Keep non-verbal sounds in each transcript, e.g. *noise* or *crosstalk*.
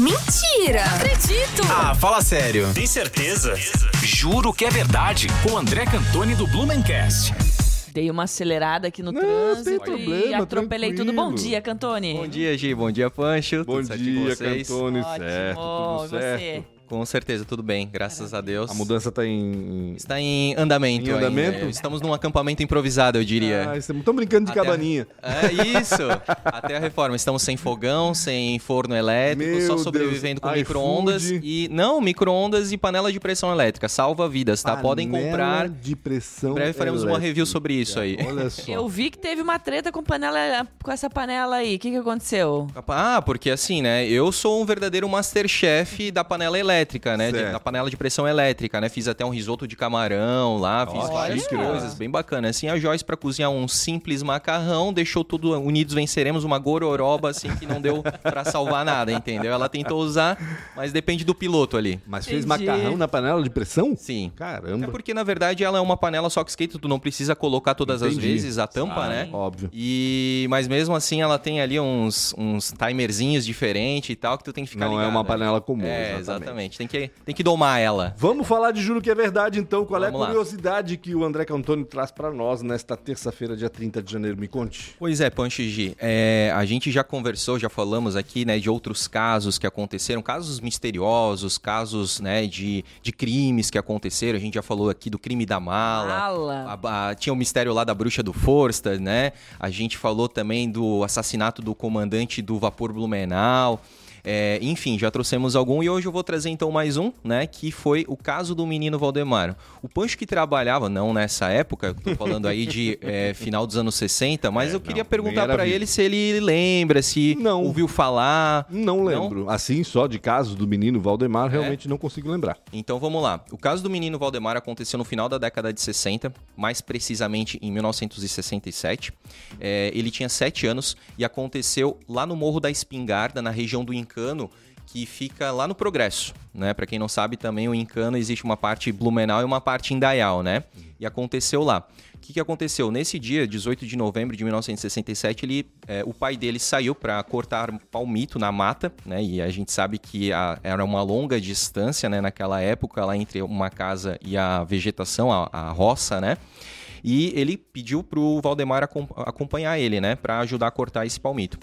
Mentira! Não acredito! Ah, fala sério. Tem certeza? Juro que é verdade. Com André Cantoni do Blumencast. Dei uma acelerada aqui no Não, trânsito sem problema, e atropelei tudo. Bom tranquilo. dia, Cantoni. Bom dia, Gi. Bom dia, Pancho. Bom Tudo certinho com dia, vocês? Cantone, Ótimo. certo, tudo E certo. você? Com certeza, tudo bem. Graças a Deus. A mudança tá em... Está em andamento Em ainda. andamento? Estamos num acampamento improvisado, eu diria. Ah, estamos brincando de Até- cabaninha. É isso. Até a reforma. Estamos sem fogão, sem forno elétrico, Meu só Deus. sobrevivendo com iFood. micro-ondas e não, micro-ondas e panela de pressão elétrica. Salva vidas, tá? Podem Panela comprar. de pressão Em breve faremos uma elétrica. review sobre isso aí. Olha só. *laughs* Eu vi que teve uma treta com panela, com essa panela aí. O que, que aconteceu? Ah, porque assim, né? Eu sou um verdadeiro masterchef da panela elétrica, né? de- da panela de pressão elétrica, né? Fiz até um risoto de camarão lá, fiz Olha. várias coisas, bem bacana. Assim, a Joyce pra cozinhar um simples macarrão, deixou tudo unidos venceremos uma gororoba assim que não deu pra salvar nada, entendeu? Ela tentou usar, mas depende do piloto ali. Mas fez Entendi. macarrão na panela de pressão? Sim. É Caramba. porque na verdade ela é uma panela só que esquenta, tu não precisa colocar todas as Entendi. vezes a tampa, né? Óbvio. E mas mesmo assim ela tem ali uns, uns timerzinhos diferentes e tal que tu tem que ficar Não é ligado, uma né? panela comum, É, exatamente. exatamente. Tem que tem que domar ela. Vamos falar de Juro que é Verdade, então. Qual é Vamos a lá. curiosidade que o André Cantoni traz pra nós nesta terça-feira, dia 30 de janeiro? Me conte. Pois é, Pancho G. É, a gente já conversou, já falamos aqui, né, de outros casos que aconteceram, casos misteriosos, casos, né, de, de crimes que aconteceram. A gente já falou aqui do crime da mala. Mala. A- a- tinha o mistério lá da bruxa do Forster, né? A gente falou também do assassinato do comandante do vapor Blumenau. É, enfim, já trouxemos algum e hoje eu vou trazer então mais um, né? Que foi o caso do menino Valdemar. O Pancho que trabalhava, não nessa época, tô falando aí de é, final dos anos 60, mas É, eu queria não, perguntar vivo. ele se ele lembra, se Não. ouviu falar. Não lembro. Assim, só de caso do menino Valdemar, realmente não consigo lembrar. Então vamos lá. O caso do menino Valdemar aconteceu no final da década de 60, mais precisamente em 1967. É, ele tinha 7 anos e aconteceu lá no Morro da Espingarda, na região do Que fica lá no Progresso, né? Para quem não sabe, também o Incano existe uma parte Blumenau e uma parte Indaial, né? E aconteceu lá. O que, que aconteceu? Nesse dia, 18 de novembro de 1967, ele, é, o pai dele saiu para cortar palmito na mata, né? E a gente sabe que a- era uma longa distância, né? Naquela época, lá entre uma casa e a vegetação, a, a roça, né? E ele pediu pro Valdemar acom- acompanhar ele, né? Para ajudar a cortar esse palmito.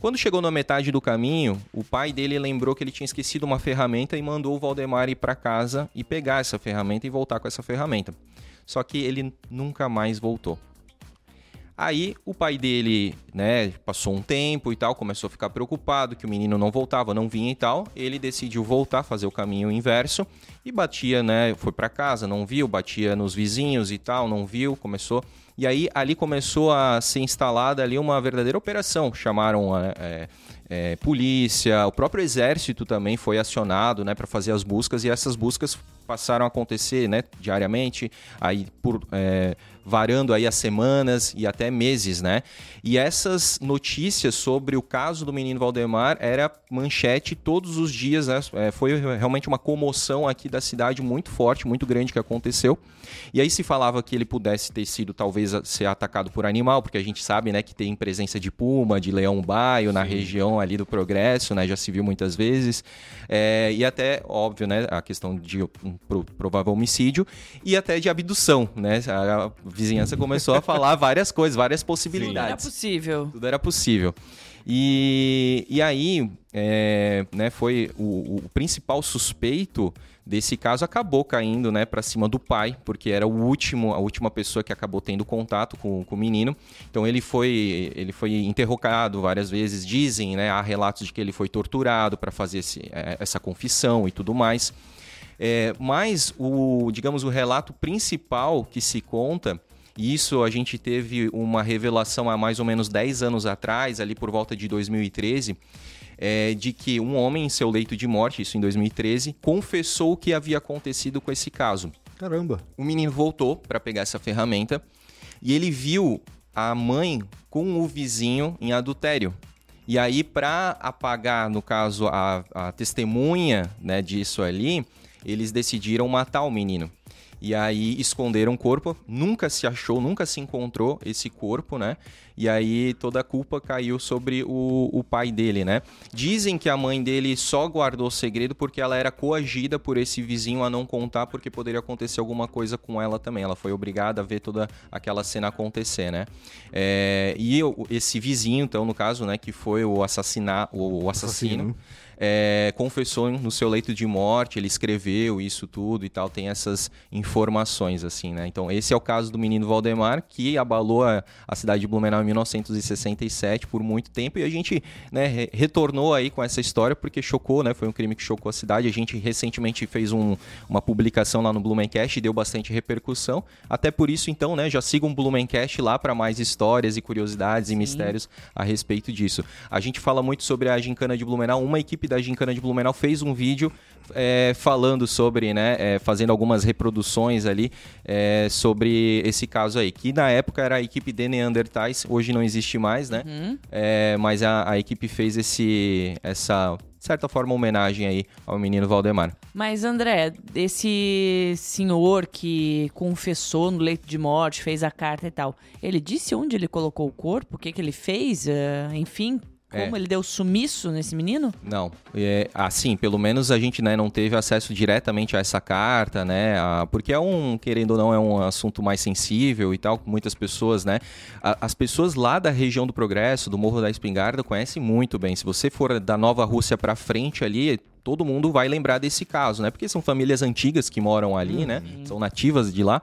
Quando chegou na metade do caminho, o pai dele lembrou que ele tinha esquecido uma ferramenta e mandou o Valdemar ir para casa e pegar essa ferramenta e voltar com essa ferramenta. Só que ele nunca mais voltou. Aí o pai dele, né, passou um tempo e tal, começou a ficar preocupado que o menino não voltava, não vinha e tal. Ele decidiu voltar, fazer o caminho inverso e batia, né, foi para casa, não viu, batia nos vizinhos e tal, não viu, começou. E aí ali começou a ser instalada ali uma verdadeira operação. Chamaram é, é, é, polícia, o próprio exército também foi acionado, né, para fazer as buscas e essas buscas passaram a acontecer, né, diariamente, aí por é, varando aí as semanas e até meses, né? E essas notícias sobre o caso do menino Valdemar era manchete todos os dias, né? É, foi realmente uma comoção aqui da cidade muito forte, muito grande que aconteceu. E aí se falava que ele pudesse ter sido talvez ser atacado por animal, porque a gente sabe, né, que tem presença de puma, de leão baio na região ali do Progresso, né? Já se viu muitas vezes. É, e até, óbvio, né, a questão de um pro- provável homicídio e até de abdução, né? A vizinhança começou a falar *laughs* várias coisas, várias Não era possibilidades. possível. Tudo era possível. E, e aí, é, né, foi o, o principal suspeito desse caso acabou caindo, né, para cima do pai, porque era o último, a última pessoa que acabou tendo contato com, com o menino. Então ele foi, ele foi interrogado várias vezes. Dizem, né, há relatos de que ele foi torturado para fazer esse, é, essa confissão e tudo mais. É, mas o, digamos, o relato principal que se conta, e isso a gente teve uma revelação há mais ou menos 10 anos atrás, ali por volta de 2013, é, de que um homem em seu leito de morte, isso em 2013, confessou o que havia acontecido com esse caso. Caramba. O menino voltou para pegar essa ferramenta e ele viu a mãe com o vizinho em adultério. E aí, para apagar, no caso, a, a testemunha né, disso ali, eles decidiram matar o menino. E aí esconderam o corpo, nunca se achou, nunca se encontrou esse corpo, né? E aí toda a culpa caiu sobre o, o pai dele, né? Dizem que a mãe dele só guardou o segredo porque ela era coagida por esse vizinho a não contar porque poderia acontecer alguma coisa com ela também. Ela foi obrigada a ver toda aquela cena acontecer, né? É, e esse vizinho, então, no caso, né, que foi o, assassina, o assassino. assassino é, confessou no seu leito de morte, ele escreveu isso tudo e tal, tem essas informações, assim, né? Então, esse é o caso do menino Valdemar, que abalou a, a cidade de Blumenau 1967 por muito tempo, e a gente né, retornou aí com essa história porque chocou, né? Foi um crime que chocou a cidade. A gente recentemente fez um, uma publicação lá no Blumencast e deu bastante repercussão. Até por isso, então, né, já sigam o Blumencast lá para mais histórias e curiosidades Sim. e mistérios a respeito disso. A gente fala muito sobre a gincana de Blumenau, uma equipe da Gincana de Blumenau fez um vídeo é, falando sobre, né, é, fazendo algumas reproduções ali é, sobre esse caso aí, que na época era a equipe de Neandertais, hoje não existe mais, né? Uhum. É, mas a, a, equipe fez esse, essa, de certa forma, homenagem aí ao menino Valdemar. Mas André, esse senhor que confessou no leito de morte, fez a carta e tal, ele disse onde ele colocou o corpo, o que, que ele fez, uh, enfim, como? É. Ele deu sumiço nesse menino? Não. É, assim, pelo menos a gente né, não teve acesso diretamente a essa carta, né? A, porque é um, querendo ou não, é um assunto mais sensível e tal. Muitas pessoas, né? A, as pessoas lá da região do Progresso, do Morro da Espingarda, conhecem muito bem. Se você for da Nova Rússia para frente ali, todo mundo vai lembrar desse caso, né? Porque são famílias antigas que moram ali, né? uhum. né? São nativas de lá.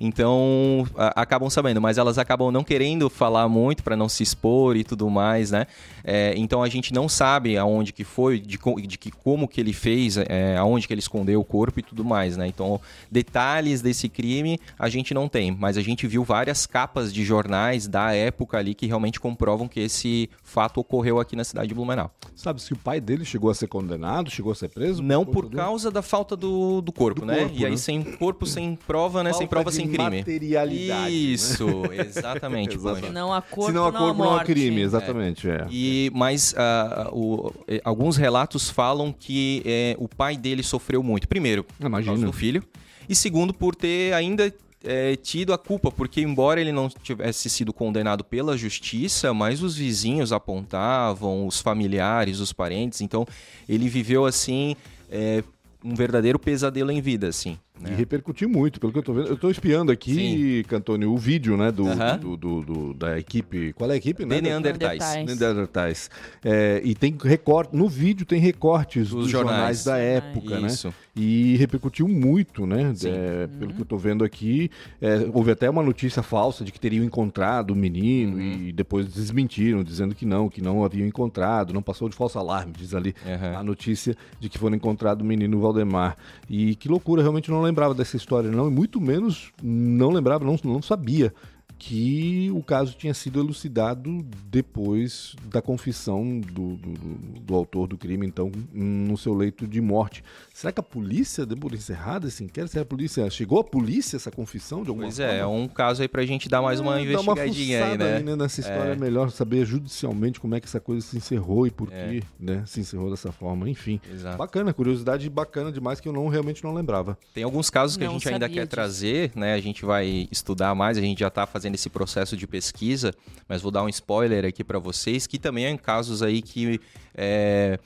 Então, a, acabam sabendo, mas elas acabam não querendo falar muito para não se expor e tudo mais, né? É, então a gente não sabe aonde que foi, de, de que, como que ele fez, é, aonde que ele escondeu o corpo e tudo mais, né? Então, detalhes desse crime a gente não tem, mas a gente viu várias capas de jornais da época ali que realmente comprovam que esse fato ocorreu aqui na cidade de Blumenau. Sabe se o pai dele chegou a ser condenado, chegou a ser preso? Não por causa da falta do, do corpo, do né? Corpo, e aí né? sem corpo, sem prova, né? Falta sem prova, sem crime. Materialidade. Né? Isso, né? *laughs* exatamente. exatamente. Não há corpo, não há corpo, não há crime, exatamente. É. é. E, mas uh, o, alguns relatos falam que é, o pai dele sofreu muito. Primeiro, por causa do filho. E segundo, por ter ainda é, tido a culpa, porque embora ele não tivesse sido condenado pela justiça, mas os vizinhos apontavam, os familiares, os parentes, então ele viveu assim é, um verdadeiro pesadelo em vida, assim. Né? E repercutiu muito, pelo que eu tô vendo. Eu tô espiando aqui, Cantoni, o vídeo, né, do, uh -huh. do, do, do, da equipe. Qual é a equipe? Né? Neandertais. Neandertais. É, e tem recorte, no vídeo tem recortes dos, dos jornais. jornais. da época, né? Isso. E repercutiu muito, né? É, uhum. Pelo que eu tô vendo aqui. É, houve até uma notícia falsa de que teriam encontrado o menino uhum. e depois desmentiram, dizendo que não, que não haviam encontrado, não passou de falso alarme, diz ali uhum. a notícia de que foram encontrado o menino Valdemar. E que loucura, realmente não lembrava dessa história, não, e muito menos não lembrava, não, não sabia que o caso tinha sido elucidado depois da confissão do, do, do, autor do crime, então, no seu leito de morte. Será que a polícia deu por encerrada esse inquérito? Será a polícia chegou a polícia essa confissão de alguma pois forma? Pois é, é um caso aí pra gente dar mais uma é, investigadinha uma aí, né? Aí, né? Nessa história é. é. melhor saber judicialmente como é que essa coisa se encerrou e por é. que né, se encerrou dessa forma. Enfim, Exato. bacana, curiosidade bacana demais que eu não realmente não lembrava. Tem alguns casos que não a gente ainda quer disso. trazer, né? A gente vai estudar mais, a gente já tá fazendo esse processo de pesquisa, mas vou dar um spoiler aqui para vocês, que também é em casos aí que é,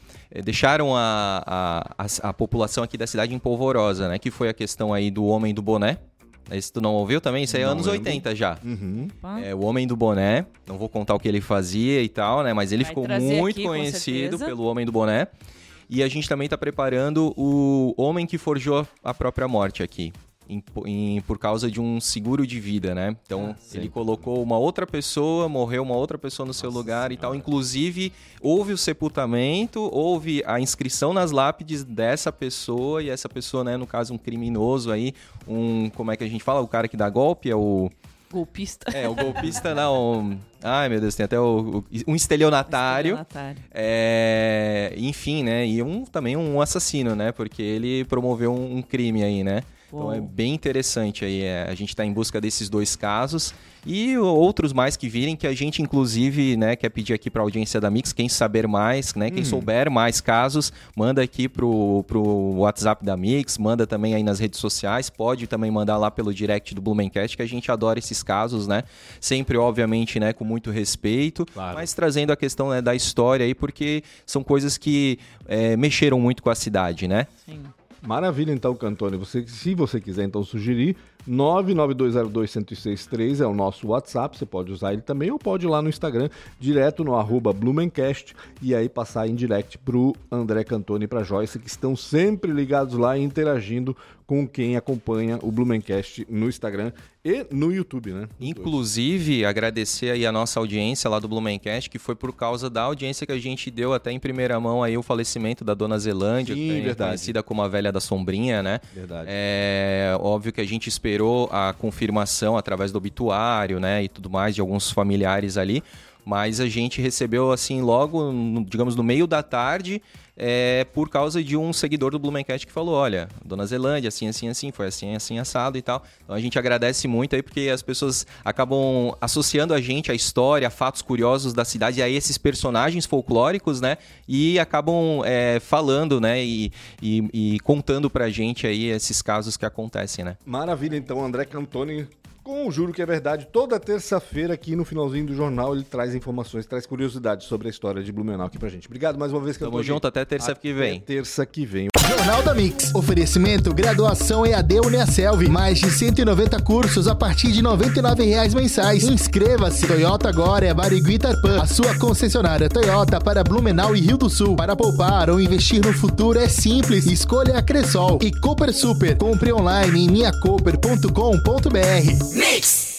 deixaram a, a, a, a, população aqui da cidade empolvorosa, né? Que foi a questão aí do homem do boné. Esse tu não ouviu também? Isso aí é anos lembro. 80 já. Uhum. É, o Homem do Boné. Não vou contar o que ele fazia e tal, né? Mas ele Vai ficou muito aqui, conhecido pelo Homem do Boné. E a gente também está preparando o Homem que Forjou a Própria Morte aqui em, em, por causa de um seguro de vida, né? Então, ah, ele colocou uma outra pessoa, morreu uma outra pessoa no seu Nossa lugar senhora. e tal. Inclusive, houve o sepultamento, houve a inscrição nas lápides dessa pessoa, e essa pessoa, né, no caso, um criminoso aí, um. Como é que a gente fala? O cara que dá golpe é o. Golpista. É, o golpista não. Ai, meu Deus, tem até o, o um estelionatário. estelionatário. É, enfim, né? E um, também um assassino, né? Porque ele promoveu um, um crime aí, né? Então é bem interessante aí. É, a gente está em busca desses dois casos e outros mais que virem que a gente inclusive né, quer pedir aqui para a audiência da Mix, quem saber mais, né, quem uhum. souber mais casos, manda aqui pro, pro WhatsApp da Mix, manda também aí nas redes sociais, pode também mandar lá pelo direct do Blumencast, que a gente adora esses casos, né? Sempre, obviamente, né, com muito respeito, claro. mas trazendo a questão né, da história aí, porque são coisas que é, mexeram muito com a cidade, né? Sim. Maravilha, então, Cantone. Você, se você quiser, então, sugerir, 992021063 é o nosso WhatsApp, você pode usar ele também, ou pode ir lá no Instagram, direto no arroba Blumencast, e aí passar em direct pro André Cantone e pra Joyce, que estão sempre ligados lá e interagindo com quem acompanha o Blumencast no Instagram e no YouTube, né? Inclusive, agradecer aí a nossa audiência lá do Blumencast, que foi por causa da audiência que a gente deu até em primeira mão aí o falecimento da Dona Zelândia, Sim, conhecida como a velha da sombrinha, né? Verdade. É óbvio que a gente esperou a confirmação através do obituário, né, e tudo mais de alguns familiares ali, mas a gente recebeu assim logo, digamos no meio da tarde, é, por causa de um seguidor do Blumencast que falou: olha, Dona Zelândia, assim, assim, assim, foi assim, assim, assado e tal. Então a gente agradece muito aí porque as pessoas acabam associando a gente à história, a fatos curiosos da cidade, a esses personagens folclóricos, né? E acabam é, falando, né? E, e, e contando pra gente aí esses casos que acontecem, né? Maravilha, então, André Cantoni com o Juro que é Verdade, toda terça-feira aqui no finalzinho do jornal ele traz informações, traz curiosidades sobre a história de Blumenau aqui pra gente. Obrigado mais uma vez, Tamo junto, até terça que vem. terça que vem. Jornal da Mix. Oferecimento graduação EAD Uniaselv. Mais de 190 cursos a partir de R$ 99,00 mensais. Inscreva-se. Toyota agora é Barigui Tarpan. A sua concessionária Toyota para Blumenau e Rio do Sul. Para poupar ou investir no futuro é simples. Escolha a Cressol. E Cooper Super. Compre online em minhacoper.com.br. Mix!